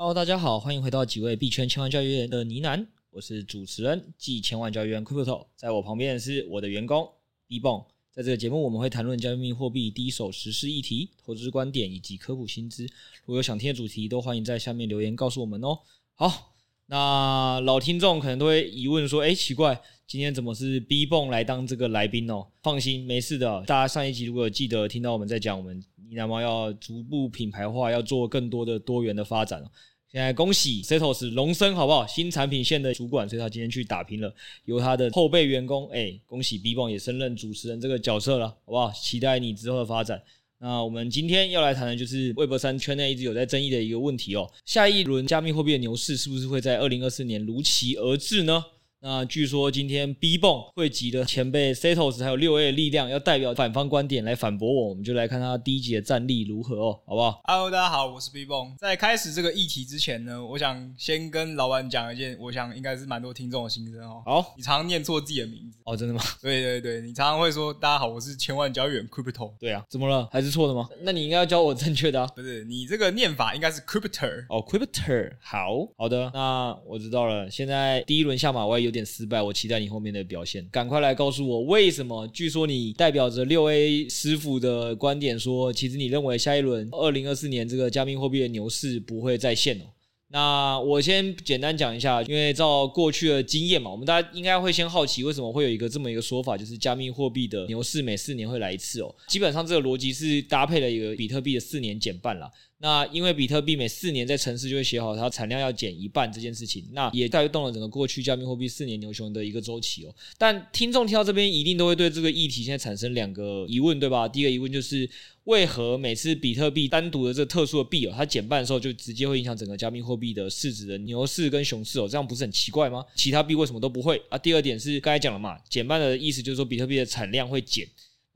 Hello，大家好，欢迎回到几位币圈千万教育员的呢喃，我是主持人暨千万教育员 Crypto，在我旁边的是我的员工 B b o n。在这个节目，我们会谈论加密货币第一手时事议题、投资观点以及科普新知。如果有想听的主题，都欢迎在下面留言告诉我们哦。好，那老听众可能都会疑问说：“哎，奇怪，今天怎么是 B 泵来当这个来宾哦？”放心，没事的。大家上一集如果有记得听到我们在讲我们。呢喃猫要逐步品牌化，要做更多的多元的发展。现在恭喜 Setos 龙升好不好？新产品线的主管，所以他今天去打拼了，由他的后辈员工，哎、恭喜 B 泵也升任主持人这个角色了，好不好？期待你之后的发展。那我们今天要来谈的就是 Web 三圈内一直有在争议的一个问题哦，下一轮加密货币的牛市是不是会在二零二四年如期而至呢？那据说今天 B 泵汇集的前辈 Setos 还有六 A 的力量，要代表反方观点来反驳我，我们就来看他第一集的战力如何哦，好不好？Hello，大家好，我是 B 泵。在开始这个议题之前呢，我想先跟老板讲一件，我想应该是蛮多听众的心声哦。好，你常常念错自己的名字哦，真的吗？对对对，你常常会说大家好，我是千万交易员 Crypto。对啊，怎么了？还是错的吗？那你应该要教我正确的啊。不是，你这个念法应该是 Crypto 哦，Crypto。好好的，那我知道了。现在第一轮下马我也有点失败，我期待你后面的表现，赶快来告诉我为什么？据说你代表着六 A 师傅的观点说，其实你认为下一轮二零二四年这个加密货币的牛市不会再现哦。那我先简单讲一下，因为照过去的经验嘛，我们大家应该会先好奇为什么会有一个这么一个说法，就是加密货币的牛市每四年会来一次哦。基本上这个逻辑是搭配了一个比特币的四年减半啦。那因为比特币每四年在城市就会写好它产量要减一半这件事情，那也带动了整个过去加密货币四年牛熊的一个周期哦。但听众听到这边一定都会对这个议题现在产生两个疑问，对吧？第一个疑问就是为何每次比特币单独的这特殊的币哦，它减半的时候就直接会影响整个加密货币的市值的牛市跟熊市哦，这样不是很奇怪吗？其他币为什么都不会啊？第二点是刚才讲了嘛，减半的意思就是说比特币的产量会减。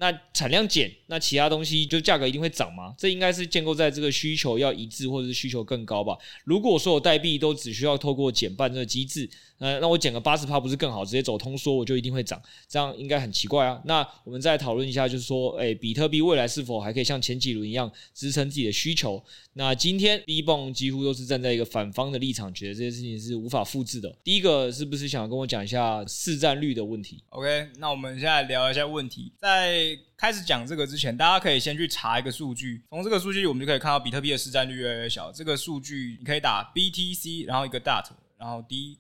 那产量减，那其他东西就价格一定会涨吗？这应该是建构在这个需求要一致，或者是需求更高吧。如果所有代币都只需要透过减半这个机制，呃，那我减个八十趴不是更好？直接走通缩，我就一定会涨，这样应该很奇怪啊。那我们再讨论一下，就是说，诶，比特币未来是否还可以像前几轮一样支撑自己的需求？那今天 B 泵几乎都是站在一个反方的立场，觉得这件事情是无法复制的。第一个是不是想跟我讲一下市占率的问题？OK，那我们现在聊一下问题。在开始讲这个之前，大家可以先去查一个数据，从这个数据我们就可以看到比特币的市占率越来越小。这个数据你可以打 BTC，然后一个 DOT，然后 D。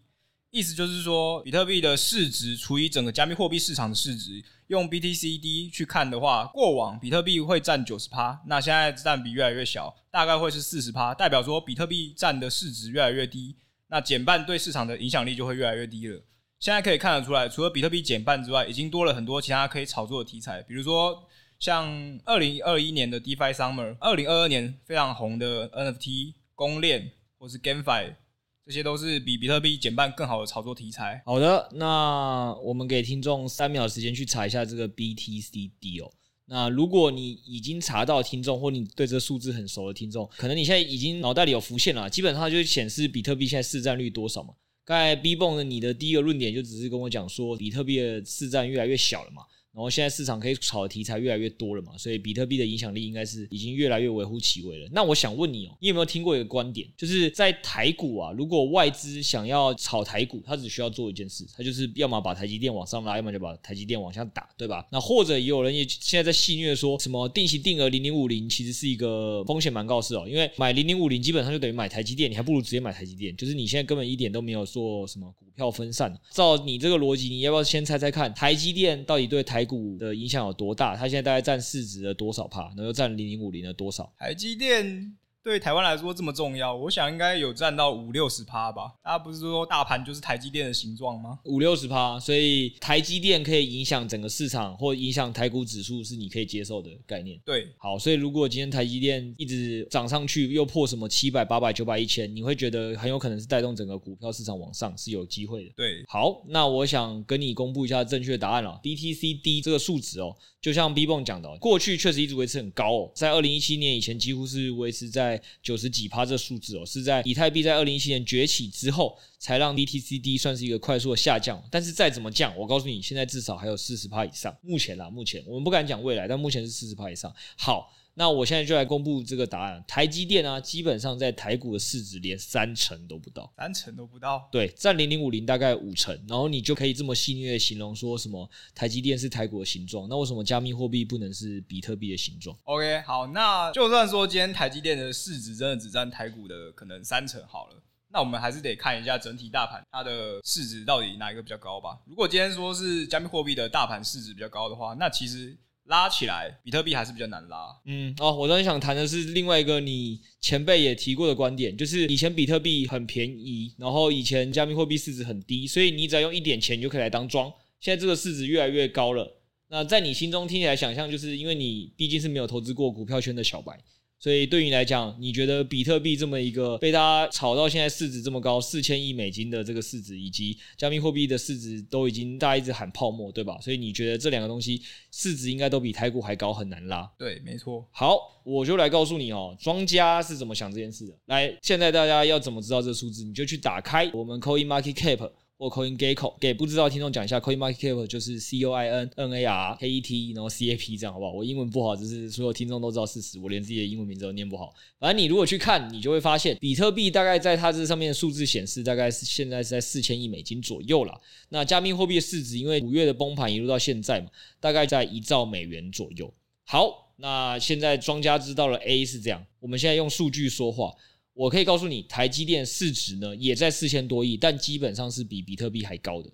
意思就是说，比特币的市值除以整个加密货币市场的市值，用 BTCD 去看的话，过往比特币会占九十趴，那现在占比越来越小，大概会是四十趴，代表说比特币占的市值越来越低，那减半对市场的影响力就会越来越低了。现在可以看得出来，除了比特币减半之外，已经多了很多其他可以炒作的题材，比如说像二零二一年的 DeFi Summer，二零二二年非常红的 NFT 公链或是 GameFi。这些都是比比特币减半更好的炒作题材。好的，那我们给听众三秒时间去查一下这个 BTCD 哦。那如果你已经查到听众，或你对这个数字很熟的听众，可能你现在已经脑袋里有浮现了，基本上就显示比特币现在市占率多少嘛。刚才 B 蹦的你的第一个论点就只是跟我讲说，比特币的市占越来越小了嘛。然后现在市场可以炒的题材越来越多了嘛，所以比特币的影响力应该是已经越来越微乎其微了。那我想问你哦，你有没有听过一个观点，就是在台股啊，如果外资想要炒台股，他只需要做一件事，他就是要么把台积电往上拉，要么就把台积电往下打，对吧？那或者也有人也现在在戏谑说什么定期定额零零五零其实是一个风险蛮高的事哦，因为买零零五零基本上就等于买台积电，你还不如直接买台积电，就是你现在根本一点都没有做什么股票分散。照你这个逻辑，你要不要先猜猜看，台积电到底对台股的影响有多大？它现在大概占市值的多少帕？然后占零零五零的多少？台积电。对台湾来说这么重要，我想应该有占到五六十趴吧。大家不是说大盘就是台积电的形状吗？五六十趴，所以台积电可以影响整个市场或影响台股指数，是你可以接受的概念。对，好，所以如果今天台积电一直涨上去，又破什么七百、八百、九百、一千，你会觉得很有可能是带动整个股票市场往上是有机会的。对，好，那我想跟你公布一下正确的答案了。BTCD 这个数值哦，就像 B 蹦讲的，过去确实一直维持很高哦，在二零一七年以前几乎是维持在九十几趴这数字哦，是在以太币在二零一七年崛起之后才让 DTCD 算是一个快速的下降。但是再怎么降，我告诉你，现在至少还有四十趴以上。目前啦，目前我们不敢讲未来，但目前是四十趴以上。好。那我现在就来公布这个答案。台积电啊，基本上在台股的市值连三成都不到，三成都不到。对，占零零五零大概五成，然后你就可以这么戏谑的形容说什么台积电是台股的形状，那为什么加密货币不能是比特币的形状？OK，好，那就算说今天台积电的市值真的只占台股的可能三成好了，那我们还是得看一下整体大盘它的市值到底哪一个比较高吧。如果今天说是加密货币的大盘市值比较高的话，那其实。拉起来，比特币还是比较难拉。嗯，哦，我昨天想谈的是另外一个你前辈也提过的观点，就是以前比特币很便宜，然后以前加密货币市值很低，所以你只要用一点钱就可以来当庄。现在这个市值越来越高了，那在你心中听起来想象，就是因为你毕竟是没有投资过股票圈的小白。所以对于你来讲，你觉得比特币这么一个被大家炒到现在市值这么高，四千亿美金的这个市值，以及加密货币的市值都已经大家一直喊泡沫，对吧？所以你觉得这两个东西市值应该都比台股还高，很难拉。对，没错。好，我就来告诉你哦，庄家是怎么想这件事的。来，现在大家要怎么知道这个数字？你就去打开我们 Coin Market Cap。或 Coin Gecko 给不知道听众讲一下，Coin Market Cap 就是 C O I N N A R K E T，然后 C A P 这样好不好？我英文不好，只是所有听众都知道事实，我连自己的英文名字都念不好。反正你如果去看，你就会发现，比特币大概在它这上面的数字显示，大概是现在是在四千亿美金左右了。那加密货币的市值，因为五月的崩盘一路到现在嘛，大概在一兆美元左右。好，那现在庄家知道了 A 是这样，我们现在用数据说话。我可以告诉你，台积电市值呢也在四千多亿，但基本上是比比特币还高的。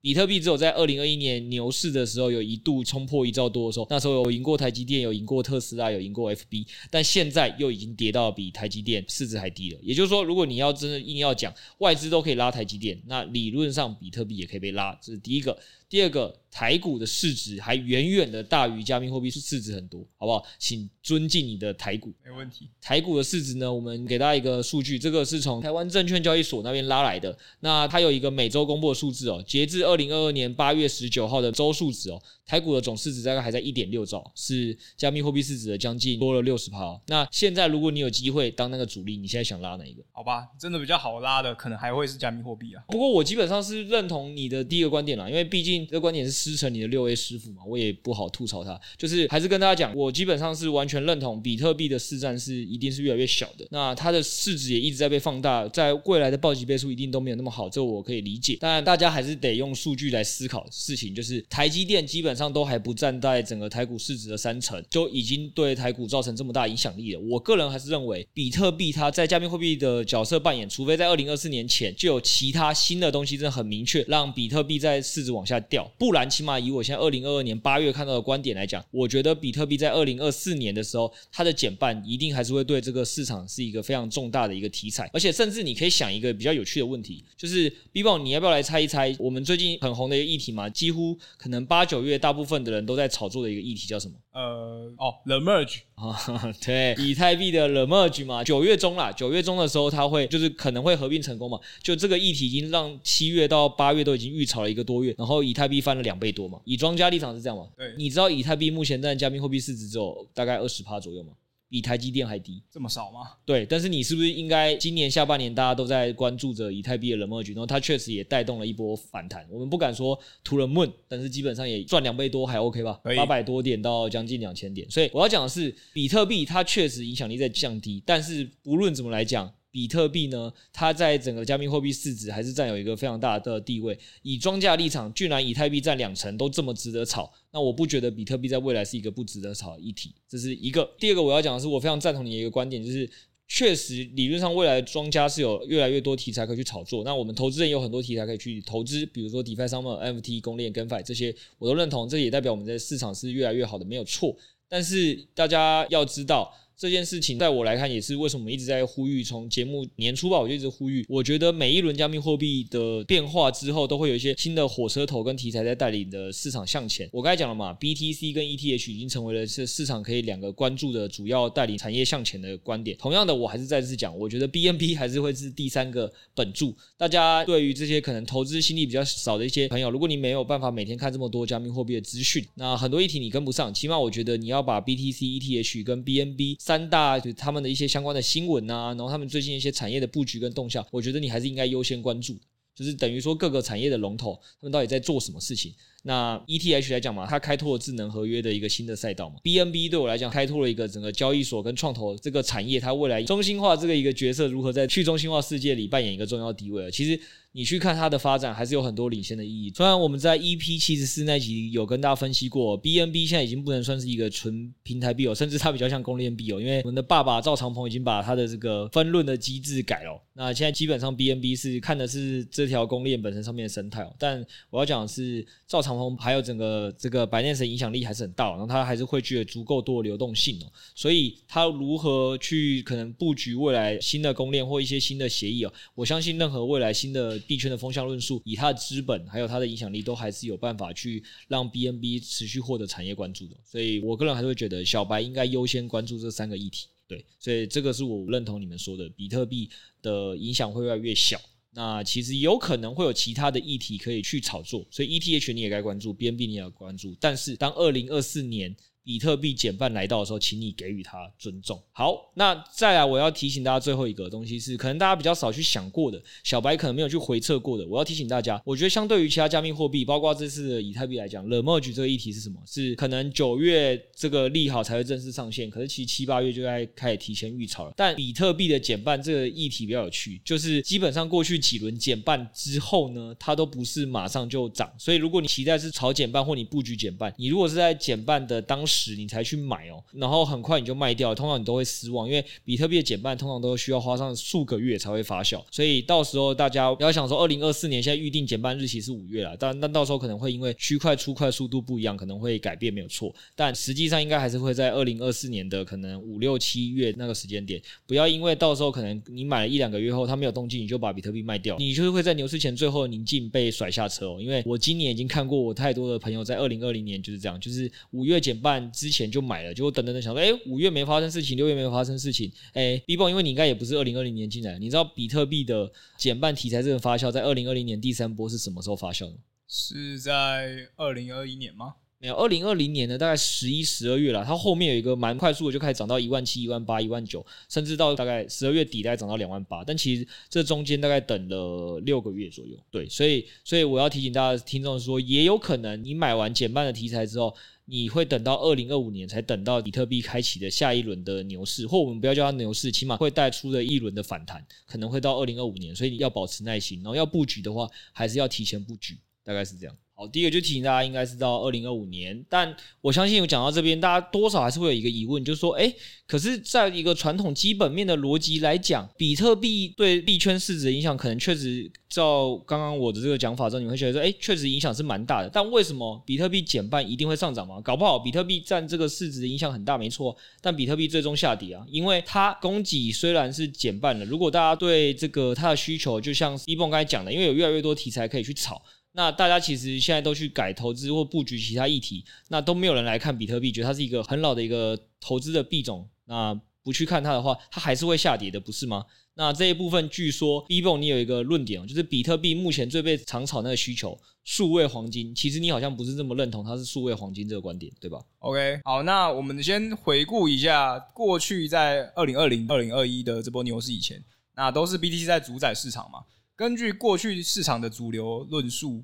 比特币只有在二零二一年牛市的时候有一度冲破一兆多的时候，那时候有赢过台积电，有赢过特斯拉，有赢过 FB，但现在又已经跌到比台积电市值还低了。也就是说，如果你要真的硬要讲外资都可以拉台积电，那理论上比特币也可以被拉，这是第一个。第二个，台股的市值还远远的大于加密货币市值很多，好不好？请尊敬你的台股，没问题。台股的市值呢，我们给大家一个数据，这个是从台湾证券交易所那边拉来的。那它有一个每周公布的数字哦，截至二零二二年八月十九号的周数值哦。台股的总市值大概还在一点六兆，是加密货币市值的将近多了六十趴。那现在如果你有机会当那个主力，你现在想拉哪一个？好吧，真的比较好拉的，可能还会是加密货币啊。不过我基本上是认同你的第一个观点啦，因为毕竟这个观点是师承你的六 A 师傅嘛，我也不好吐槽他。就是还是跟大家讲，我基本上是完全认同比特币的市占是一定是越来越小的，那它的市值也一直在被放大，在未来的暴击倍数一定都没有那么好，这我可以理解。当然，大家还是得用数据来思考事情，就是台积电基本上都还不占。在整个台股市值的三成，就已经对台股造成这么大影响力了。我个人还是认为，比特币它在加密货币的角色扮演，除非在二零二四年前就有其他新的东西，真的很明确让比特币在市值往下掉。不然，起码以我现在二零二二年八月看到的观点来讲，我觉得比特币在二零二四年的时候，它的减半一定还是会对这个市场是一个非常重大的一个题材。而且，甚至你可以想一个比较有趣的问题，就是 B 宝，你要不要来猜一猜？我们最近很红的一个议题嘛，几乎可能八九月大部分的人都。在炒作的一个议题叫什么？呃，哦，The Merge 啊，对，以太币的 The Merge 嘛，九月中啦，九月中的时候，它会就是可能会合并成功嘛。就这个议题已经让七月到八月都已经预炒了一个多月，然后以太币翻了两倍多嘛。以庄家立场是这样嘛？对，你知道以太币目前在加密货币市值只有大概二十趴左右吗？比台积电还低，这么少吗？对，但是你是不是应该今年下半年大家都在关注着以太币的 the merge，然后它确实也带动了一波反弹。我们不敢说 to the moon，但是基本上也赚两倍多还 OK 吧？八百多点到将近两千点。所以我要讲的是，比特币它确实影响力在降低，但是不论怎么来讲。比特币呢，它在整个加密货币市值还是占有一个非常大的地位。以庄家立场，居然以太币占两成都这么值得炒，那我不觉得比特币在未来是一个不值得炒的议题。这是一个。第二个我要讲的是，我非常赞同你的一个观点，就是确实理论上未来庄家是有越来越多题材可以去炒作。那我们投资人有很多题材可以去投资，比如说 DeFi Summer、NFT、公链、GameFi 这些，我都认同。这也代表我们在市场是越来越好的，没有错。但是大家要知道。这件事情在我来看也是为什么一直在呼吁，从节目年初吧，我就一直呼吁。我觉得每一轮加密货币的变化之后，都会有一些新的火车头跟题材在带领的市场向前。我刚才讲了嘛，BTC 跟 ETH 已经成为了是市场可以两个关注的主要带领产业向前的观点。同样的，我还是再次讲，我觉得 BNB 还是会是第三个本柱。大家对于这些可能投资心力比较少的一些朋友，如果你没有办法每天看这么多加密货币的资讯，那很多议题你跟不上，起码我觉得你要把 BTC、ETH 跟 BNB 三大他们的一些相关的新闻啊，然后他们最近一些产业的布局跟动向，我觉得你还是应该优先关注。就是等于说各个产业的龙头他们到底在做什么事情。那 ETH 来讲嘛，它开拓了智能合约的一个新的赛道嘛。BNB 对我来讲，开拓了一个整个交易所跟创投这个产业，它未来中心化这个一个角色如何在去中心化世界里扮演一个重要地位了。其实。你去看它的发展，还是有很多领先的意义。虽然我们在 EP 七十四那集有跟大家分析过，BNB 现在已经不能算是一个纯平台币哦，甚至它比较像公链币哦。因为我们的爸爸赵长鹏已经把它的这个分论的机制改了。那现在基本上 BNB 是看的是这条公链本身上面的生态哦。但我要讲的是赵长鹏还有整个这个 Binance 影响力还是很大，然后它还是汇聚了足够多的流动性哦。所以它如何去可能布局未来新的公链或一些新的协议哦？我相信任何未来新的币圈的风向论述。以它的资本还有它的影响力，都还是有办法去让 BNB 持续获得产业关注的。所以我个人还是会觉得，小白应该优先关注这三个议题。对，所以这个是我认同你们说的，比特币的影响会越来越小。那其实有可能会有其他的议题可以去炒作，所以 ETH 你也该关注，BNB 你也要关注。但是当二零二四年，比特币减半来到的时候，请你给予它尊重。好，那再来，我要提醒大家最后一个东西是，可能大家比较少去想过的，小白可能没有去回测过的。我要提醒大家，我觉得相对于其他加密货币，包括这次的以太币来讲，了 merge 这个议题是什么？是可能九月这个利好才会正式上线，可是其实七八月就该开始提前预炒了。但比特币的减半这个议题比较有趣，就是基本上过去几轮减半之后呢，它都不是马上就涨。所以如果你期待是炒减半或你布局减半，你如果是在减半的当时。时你才去买哦，然后很快你就卖掉，通常你都会失望，因为比特币的减半通常都需要花上数个月才会发酵，所以到时候大家不要想说二零二四年现在预定减半日期是五月了，但但到时候可能会因为区块出块速度不一样，可能会改变没有错，但实际上应该还是会在二零二四年的可能五六七月那个时间点，不要因为到时候可能你买了一两个月后它没有动静，你就把比特币卖掉，你就是会在牛市前最后宁静被甩下车哦，因为我今年已经看过我太多的朋友在二零二零年就是这样，就是五月减半。之前就买了，结果等等等想说，哎，五月没发生事情，六月没有发生事情，哎，Bbo，因为你应该也不是二零二零年进来，你知道比特币的减半题材这个发酵在二零二零年第三波是什么时候发酵的？是在二零二一年吗？没有，二零二零年的大概十一、十二月了，它后面有一个蛮快速的，就开始涨到一万七、一万八、一万九，甚至到大概十二月底大概涨到两万八，但其实这中间大概等了六个月左右。对，所以所以我要提醒大家听众说，也有可能你买完减半的题材之后。你会等到二零二五年才等到比特币开启的下一轮的牛市，或我们不要叫它牛市，起码会带出的一轮的反弹，可能会到二零二五年，所以你要保持耐心，然后要布局的话，还是要提前布局，大概是这样。好，第一个就提醒大家，应该是到二零二五年。但我相信，我讲到这边，大家多少还是会有一个疑问，就是说，诶，可是在一个传统基本面的逻辑来讲，比特币对币圈市值的影响，可能确实照刚刚我的这个讲法之后，你会觉得说，诶，确实影响是蛮大的。但为什么比特币减半一定会上涨吗？搞不好比特币占这个市值的影响很大，没错。但比特币最终下跌啊，因为它供给虽然是减半了，如果大家对这个它的需求，就像 Ebon 刚才讲的，因为有越来越多题材可以去炒。那大家其实现在都去改投资或布局其他议题，那都没有人来看比特币，觉得它是一个很老的一个投资的币种。那不去看它的话，它还是会下跌的，不是吗？那这一部分据说 e b o 你有一个论点哦，就是比特币目前最被常炒那个需求，数位黄金，其实你好像不是这么认同它是数位黄金这个观点，对吧？OK，好，那我们先回顾一下过去在二零二零、二零二一的这波牛市以前，那都是 BTC 在主宰市场嘛。根据过去市场的主流论述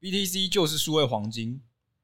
，BTC 就是数位黄金。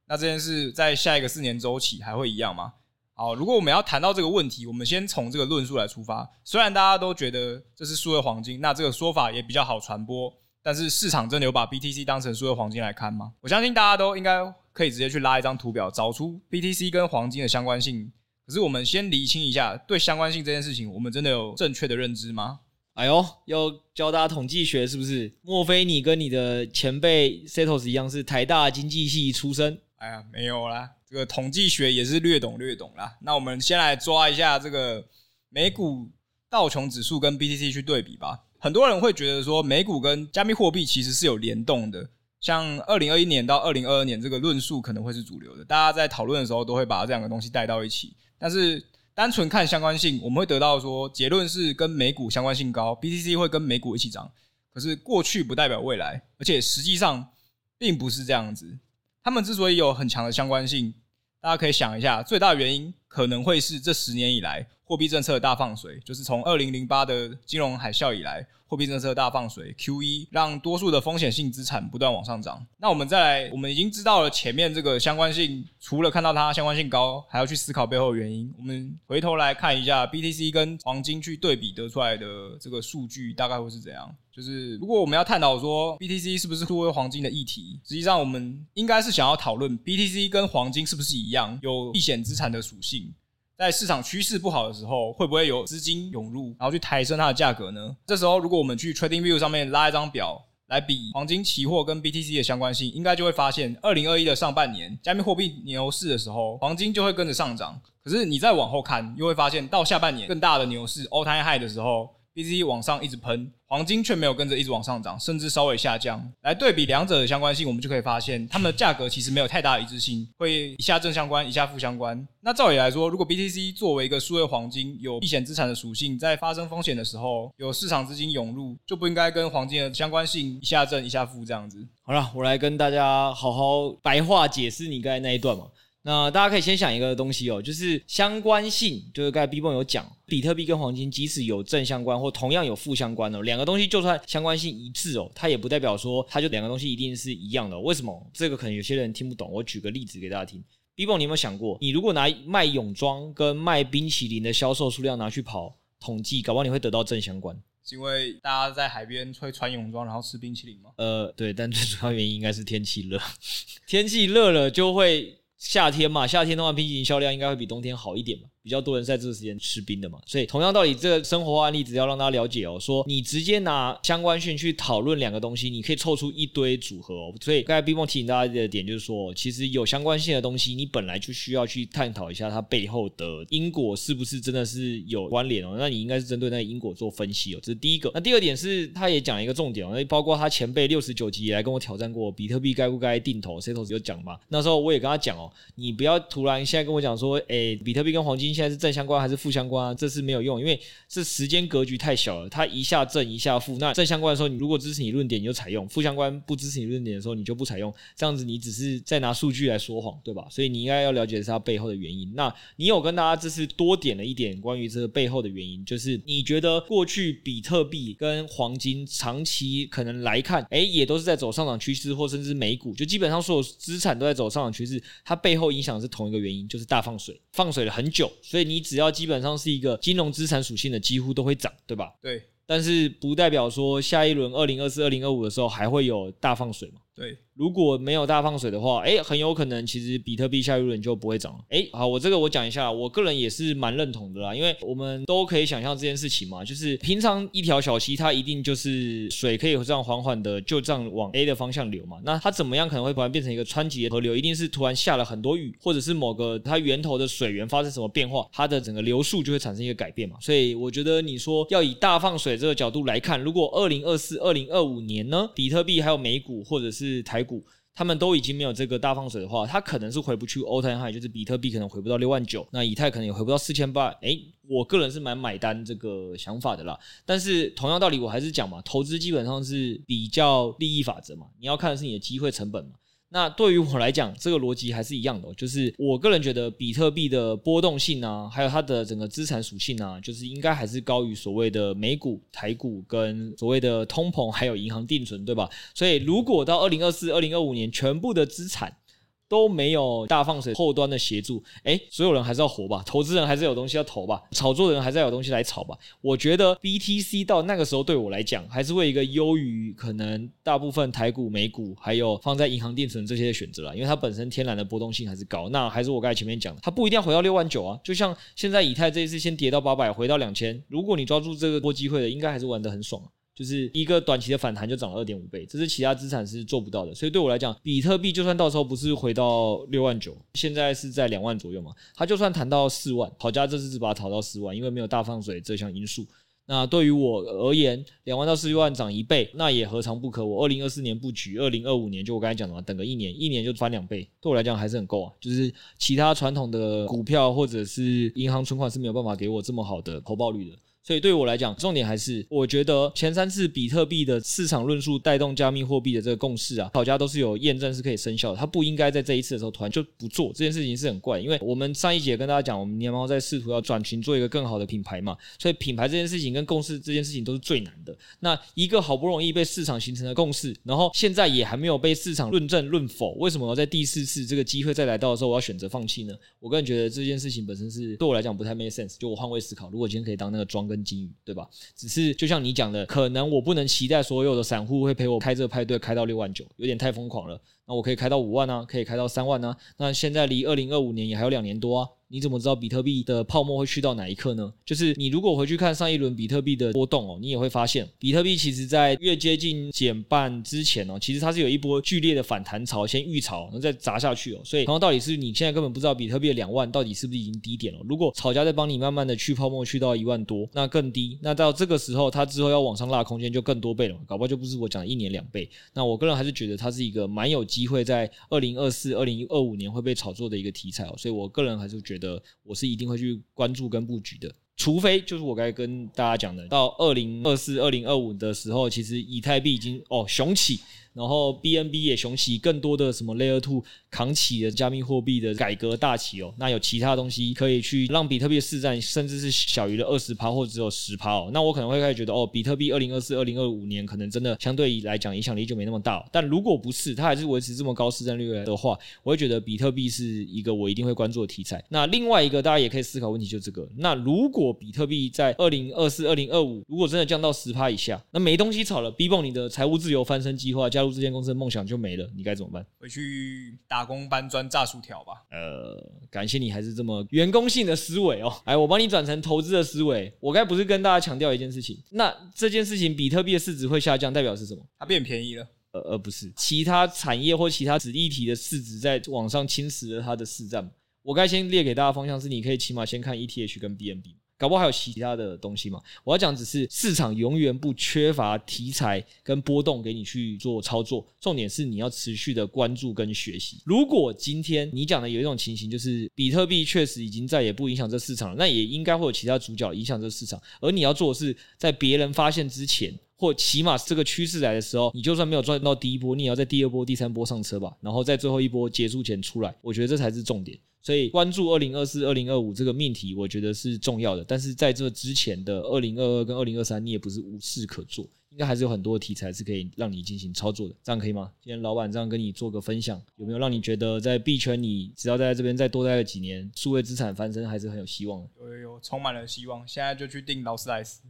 那这件事在下一个四年周期还会一样吗？好，如果我们要谈到这个问题，我们先从这个论述来出发。虽然大家都觉得这是数位黄金，那这个说法也比较好传播。但是市场真的有把 BTC 当成数位黄金来看吗？我相信大家都应该可以直接去拉一张图表，找出 BTC 跟黄金的相关性。可是我们先厘清一下，对相关性这件事情，我们真的有正确的认知吗？哎呦，要教大家统计学是不是？莫非你跟你的前辈 Setos 一样是台大经济系出身？哎呀，没有啦，这个统计学也是略懂略懂啦。那我们先来抓一下这个美股道琼指数跟 BTC 去对比吧。很多人会觉得说，美股跟加密货币其实是有联动的。像二零二一年到二零二二年这个论述可能会是主流的，大家在讨论的时候都会把这两个东西带到一起，但是。单纯看相关性，我们会得到说结论是跟美股相关性高，BTC 会跟美股一起涨。可是过去不代表未来，而且实际上并不是这样子。他们之所以有很强的相关性，大家可以想一下，最大原因可能会是这十年以来货币政策的大放水，就是从二零零八的金融海啸以来，货币政策大放水，QE 让多数的风险性资产不断往上涨。那我们再来，我们已经知道了前面这个相关性，除了看到它相关性高，还要去思考背后的原因。我们回头来看一下 BTC 跟黄金去对比得出来的这个数据，大概会是怎样？就是如果我们要探讨说 BTC 是不是作为黄金的议题，实际上我们应该是想要讨论 BTC 跟黄金是不是一样有避险资产的属性。在市场趋势不好的时候，会不会有资金涌入，然后去抬升它的价格呢？这时候，如果我们去 TradingView 上面拉一张表来比黄金期货跟 BTC 的相关性，应该就会发现，二零二一的上半年加密货币牛市的时候，黄金就会跟着上涨。可是你再往后看，又会发现到下半年更大的牛市 All Time High 的时候。BTC 往上一直喷，黄金却没有跟着一直往上涨，甚至稍微下降。来对比两者的相关性，我们就可以发现，它们的价格其实没有太大一致性，会一下正相关，一下负相关。那照理来说，如果 BTC 作为一个数位黄金，有避险资产的属性，在发生风险的时候，有市场资金涌入，就不应该跟黄金的相关性一下正一下负这样子。好了，我来跟大家好好白话解释你刚才那一段嘛。那大家可以先想一个东西哦，就是相关性，就是刚才 B bomb 有讲，比特币跟黄金即使有正相关或同样有负相关哦，两个东西就算相关性一致哦，它也不代表说它就两个东西一定是一样的。为什么？这个可能有些人听不懂。我举个例子给大家听。B bomb 你有没有想过，你如果拿卖泳装跟卖冰淇淋的销售数量拿去跑统计，搞不好你会得到正相关？是因为大家在海边会穿泳装然后吃冰淇淋吗？呃，对，但最主要原因应该是天气热，天气热了就会。夏天嘛，夏天的话，冰淇淋销量应该会比冬天好一点嘛。比较多人在这个时间吃冰的嘛，所以同样道理，这个生活案例只要让大家了解哦，说你直接拿相关性去讨论两个东西，你可以凑出一堆组合哦。所以刚才 B 梦提醒大家的点就是说，其实有相关性的东西，你本来就需要去探讨一下它背后的因果是不是真的是有关联哦。那你应该是针对那个因果做分析哦，这是第一个。那第二点是，他也讲一个重点哦，那包括他前辈六十九集也来跟我挑战过，比特币该不该定投，Setos 有讲嘛？那时候我也跟他讲哦，你不要突然现在跟我讲说，诶，比特币跟黄金现在是正相关还是？负相关啊，这是没有用，因为这时间格局太小了。它一下正一下负，那正相关的时候，你如果支持你论点，你就采用；负相关不支持你论点的时候，你就不采用。这样子你只是在拿数据来说谎，对吧？所以你应该要了解的是它背后的原因。那你有跟大家这次多点了一点关于这个背后的原因，就是你觉得过去比特币跟黄金长期可能来看，哎，也都是在走上涨趋势，或甚至美股，就基本上所有资产都在走上涨趋势，它背后影响是同一个原因，就是大放水，放水了很久，所以你只要。基本上是一个金融资产属性的，几乎都会涨，对吧？对。但是不代表说下一轮二零二四、二零二五的时候还会有大放水嘛？对。如果没有大放水的话，哎，很有可能其实比特币下一轮就不会涨了。哎，好，我这个我讲一下，我个人也是蛮认同的啦，因为我们都可以想象这件事情嘛，就是平常一条小溪，它一定就是水可以这样缓缓的就这样往 A 的方向流嘛。那它怎么样可能会突然变成一个湍急的河流？一定是突然下了很多雨，或者是某个它源头的水源发生什么变化，它的整个流速就会产生一个改变嘛。所以我觉得你说要以大放水这个角度来看，如果二零二四、二零二五年呢，比特币还有美股或者是是台股。他们都已经没有这个大放水的话，它可能是回不去 o l 就是比特币可能回不到六万九，那以太可能也回不到四千八。诶，我个人是蛮买单这个想法的啦。但是同样道理，我还是讲嘛，投资基本上是比较利益法则嘛，你要看的是你的机会成本嘛。那对于我来讲，这个逻辑还是一样的，就是我个人觉得比特币的波动性啊，还有它的整个资产属性啊，就是应该还是高于所谓的美股、台股跟所谓的通膨，还有银行定存，对吧？所以如果到二零二四、二零二五年，全部的资产。都没有大放水后端的协助，诶，所有人还是要活吧，投资人还是有东西要投吧，炒作人还是要有东西来炒吧。我觉得 BTC 到那个时候对我来讲，还是会一个优于可能大部分台股、美股，还有放在银行定存这些的选择啦，因为它本身天然的波动性还是高。那还是我刚才前面讲的，它不一定要回到六万九啊，就像现在以太这一次先跌到八百，回到两千，如果你抓住这个波机会的，应该还是玩得很爽啊。就是一个短期的反弹就涨了二点五倍，这是其他资产是做不到的。所以对我来讲，比特币就算到时候不是回到六万九，现在是在两万左右嘛，它就算弹到四万，好家这次是把它炒到四万，因为没有大放水这项因素。那对于我而言，两万到四万涨一倍，那也何尝不可？我二零二四年布局，二零二五年就我刚才讲的嘛，等个一年，一年就翻两倍，对我来讲还是很够啊。就是其他传统的股票或者是银行存款是没有办法给我这么好的投报率的。所以对我来讲，重点还是我觉得前三次比特币的市场论述带动加密货币的这个共识啊，炒家都是有验证是可以生效的。他不应该在这一次的时候突然就不做这件事情是很怪，因为我们上一节跟大家讲，我们年猫在试图要转型做一个更好的品牌嘛，所以品牌这件事情跟共识这件事情都是最难的。那一个好不容易被市场形成的共识，然后现在也还没有被市场论证论否，为什么要在第四次这个机会再来到的时候，我要选择放弃呢？我个人觉得这件事情本身是对我来讲不太 make sense。就我换位思考，如果今天可以当那个庄跟金鱼，对吧？只是就像你讲的，可能我不能期待所有的散户会陪我开这个派对开到六万九，有点太疯狂了。我可以开到五万啊，可以开到三万啊。那现在离二零二五年也还有两年多啊。你怎么知道比特币的泡沫会去到哪一刻呢？就是你如果回去看上一轮比特币的波动哦，你也会发现，比特币其实在越接近减半之前哦，其实它是有一波剧烈的反弹潮，先预潮，然后再砸下去哦。所以同样道理是，你现在根本不知道比特币的两万到底是不是已经低点了。如果炒家在帮你慢慢的去泡沫，去到一万多，那更低，那到这个时候它之后要往上拉空间就更多倍了，搞不好就不是我讲的一年两倍。那我个人还是觉得它是一个蛮有机机会在二零二四、二零二五年会被炒作的一个题材哦。所以我个人还是觉得我是一定。会去关注跟布局的，除非就是我刚跟大家讲的，到二零二四、二零二五的时候，其实以太币已经哦雄起。然后 BNB 也雄起，更多的什么 Layer Two 扛起了加密货币的改革大旗哦。那有其他东西可以去让比特币的市占甚至是小于了二十趴或者只有十趴哦。那我可能会开始觉得哦，比特币二零二四、二零二五年可能真的相对来讲影响力就没那么大。但如果不是，它还是维持这么高市占率的话，我会觉得比特币是一个我一定会关注的题材。那另外一个大家也可以思考问题就这个：那如果比特币在二零二四、二零二五如果真的降到十趴以下，那没东西炒了，BBO 你的财务自由翻身计划加。加入这间公司的梦想就没了，你该怎么办？回去打工搬砖炸薯条吧。呃，感谢你还是这么员工性的思维哦。哎，我帮你转成投资的思维。我该不是跟大家强调一件事情，那这件事情比特币的市值会下降，代表是什么？它变便宜了。呃，而不是其他产业或其他子议题的市值在往上侵蚀了它的市占。我该先列给大家方向是，你可以起码先看 ETH 跟 BNB。搞不好还有其他的东西嘛？我要讲只是市场永远不缺乏题材跟波动给你去做操作，重点是你要持续的关注跟学习。如果今天你讲的有一种情形，就是比特币确实已经再也不影响这市场了，那也应该会有其他主角影响这市场。而你要做的是，在别人发现之前，或起码是这个趋势来的时候，你就算没有赚到第一波，你也要在第二波、第三波上车吧，然后在最后一波结束前出来。我觉得这才是重点。所以关注二零二四、二零二五这个命题，我觉得是重要的。但是在这之前的二零二二跟二零二三，你也不是无事可做。应该还是有很多题材是可以让你进行操作的，这样可以吗？今天老板这样跟你做个分享，有没有让你觉得在币圈你只要在这边再多待个几年，数位资产翻身还是很有希望的？有有有，充满了希望。现在就去订劳斯莱斯。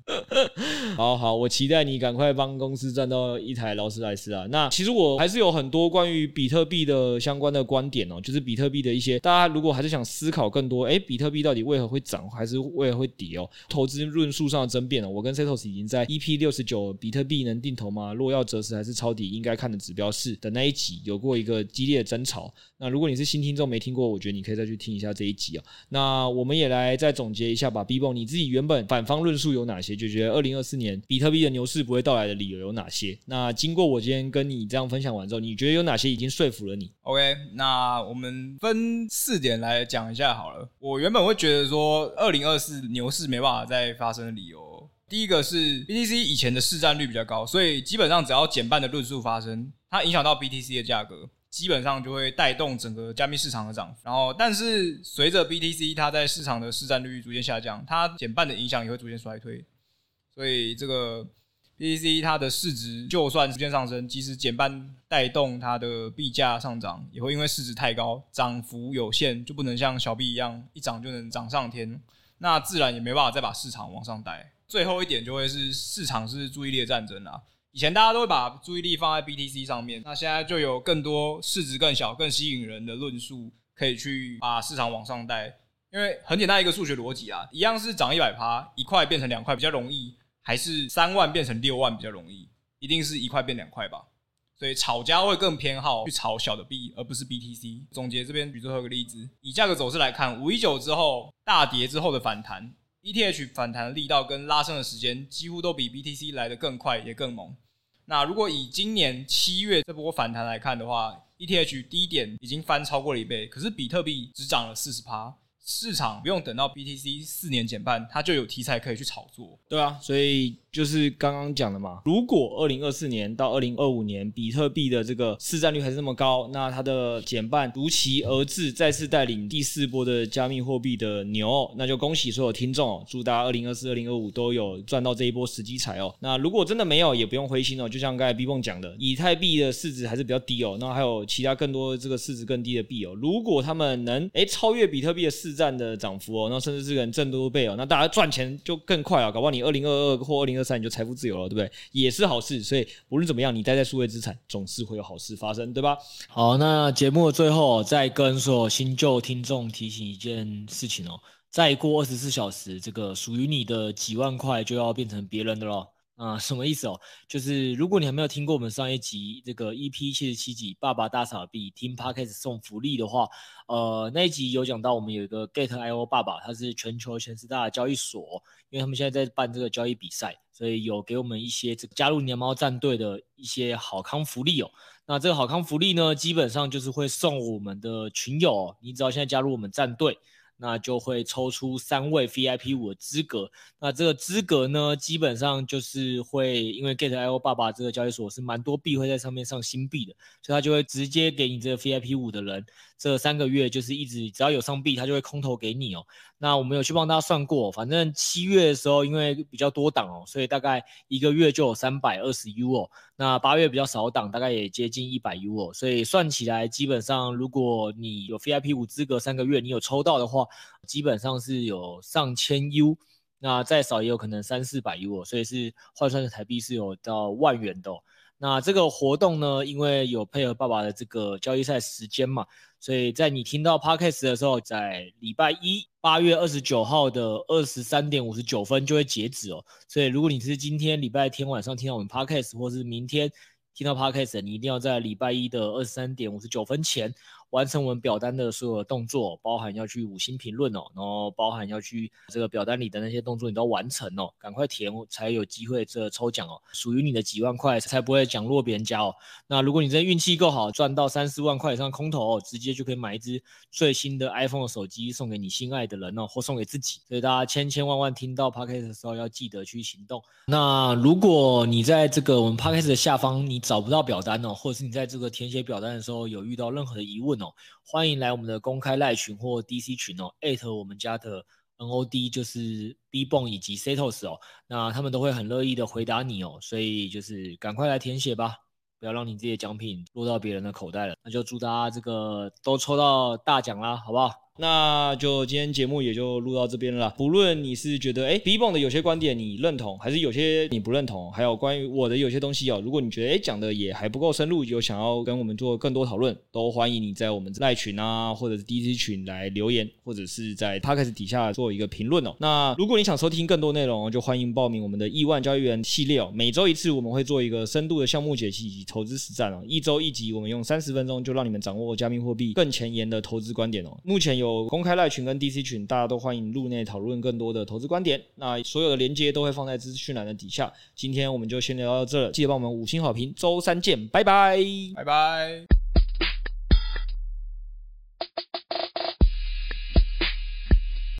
好好，我期待你赶快帮公司赚到一台劳斯莱斯啊！那其实我还是有很多关于比特币的相关的观点哦，就是比特币的一些，大家如果还是想思考更多，哎，比特币到底为何会涨，还是为何会跌哦？投资论述上的争辩哦，我跟 Setos 已经在 EP 六十九比比特币能定投吗？若要择时还是抄底，应该看的指标是的那一集有过一个激烈的争吵。那如果你是新听众没听过，我觉得你可以再去听一下这一集啊。那我们也来再总结一下吧。B b o 你自己原本反方论述有哪些？就觉得二零二四年比特币的牛市不会到来的理由有哪些？那经过我今天跟你这样分享完之后，你觉得有哪些已经说服了你？OK，那我们分四点来讲一下好了。我原本会觉得说，二零二四牛市没办法再发生的理由。第一个是 BTC 以前的市占率比较高，所以基本上只要减半的论述发生，它影响到 BTC 的价格，基本上就会带动整个加密市场的涨幅。然后，但是随着 BTC 它在市场的市占率逐渐下降，它减半的影响也会逐渐衰退。所以这个 BTC 它的市值就算逐渐上升，即使减半带动它的币价上涨，也会因为市值太高，涨幅有限，就不能像小币一样一涨就能涨上天，那自然也没办法再把市场往上带。最后一点就会是市场是注意力的战争啦。以前大家都会把注意力放在 BTC 上面，那现在就有更多市值更小、更吸引人的论述可以去把市场往上带。因为很简单一个数学逻辑啊，一样是涨一百趴，一块变成两块比较容易，还是三万变成六万比较容易？一定是一块变两块吧。所以炒家会更偏好去炒小的币，而不是 BTC。总结这边举最后一个例子，以价格走势来看，五一九之后大跌之后的反弹。ETH 反弹的力道跟拉升的时间几乎都比 BTC 来得更快也更猛。那如果以今年七月这波反弹来看的话，ETH 低点已经翻超过了一倍，可是比特币只涨了四十趴，市场不用等到 BTC 四年减半，它就有题材可以去炒作。对啊，所以就是刚刚讲的嘛，如果二零二四年到二零二五年比特币的这个市占率还是那么高，那它的减半如期而至，再次带领第四波的加密货币的牛，那就恭喜所有听众哦，祝大家二零二四、二零二五都有赚到这一波时机财哦。那如果真的没有，也不用灰心哦，就像刚才 B 蹦讲的，以太币的市值还是比较低哦，那还有其他更多这个市值更低的币哦，如果他们能诶超越比特币的市占的涨幅哦，那甚至是个挣多倍哦，那大家赚钱就更快啊，搞不好你二零二二或二零二三你就财富自由了，对不对？也是好事。所以无论怎么样，你待在数位资产，总是会有好事发生，对吧？好，那节目的最后再跟所有新旧听众提醒一件事情哦，再过二十四小时，这个属于你的几万块就要变成别人的了。啊、什么意思哦？就是如果你还没有听过我们上一集这个 EP 七十七集《爸爸大傻逼》听 Podcast 送福利的话，呃，那一集有讲到我们有一个 Gate.io 爸爸，他是全球前十大的交易所，因为他们现在在办这个交易比赛，所以有给我们一些这加入年猫战队的一些好康福利哦。那这个好康福利呢，基本上就是会送我们的群友、你只要现在加入我们战队。那就会抽出三位 VIP 五的资格，那这个资格呢，基本上就是会因为 Gate.io 爸爸这个交易所是蛮多币会在上面上新币的，所以他就会直接给你这个 VIP 五的人，这三个月就是一直只要有上币，他就会空投给你哦。那我们有去帮大家算过，反正七月的时候因为比较多档哦，所以大概一个月就有三百二十 U 哦。那八月比较少档，大概也接近一百 U 哦。所以算起来，基本上如果你有 VIP 五资格三个月，你有抽到的话，基本上是有上千 U。那再少也有可能三四百 U 哦。所以是换算的台币是有到万元的哦。那这个活动呢，因为有配合爸爸的这个交易赛时间嘛，所以在你听到 Podcast 的时候，在礼拜一八月二十九号的二十三点五十九分就会截止哦。所以如果你是今天礼拜天晚上听到我们 Podcast，或是明天听到 Podcast，你一定要在礼拜一的二十三点五十九分前。完成我们表单的所有的动作，包含要去五星评论哦，然后包含要去这个表单里的那些动作，你都要完成哦，赶快填才有机会这抽奖哦，属于你的几万块才不会奖落别人家哦。那如果你真的运气够好，赚到三四万块以上空投哦，直接就可以买一支最新的 iPhone 手机送给你心爱的人哦，或送给自己。所以大家千千万万听到 Podcast 的时候要记得去行动。那如果你在这个我们 Podcast 的下方你找不到表单哦，或者是你在这个填写表单的时候有遇到任何的疑问，欢迎来我们的公开赖群或 DC 群哦，艾特我们家的 NOD 就是 B 泵以及 Setos 哦，那他们都会很乐意的回答你哦，所以就是赶快来填写吧，不要让你这些奖品落到别人的口袋了。那就祝大家这个都抽到大奖啦，好不好？那就今天节目也就录到这边了。不论你是觉得哎，B 蹦的有些观点你认同，还是有些你不认同，还有关于我的有些东西哦，如果你觉得哎讲的也还不够深入，有想要跟我们做更多讨论，都欢迎你在我们赖群啊，或者是 DC 群来留言，或者是在 Podcast 底下做一个评论哦。那如果你想收听更多内容，就欢迎报名我们的亿万交易员系列哦。每周一次，我们会做一个深度的项目解析以及投资实战哦。一周一集，我们用三十分钟就让你们掌握加密货币更前沿的投资观点哦。目前有有公开赖群跟 DC 群，大家都欢迎入内讨论更多的投资观点。那所有的连接都会放在资讯栏的底下。今天我们就先聊到这了，记得帮我们五星好评。周三见，拜拜，拜拜。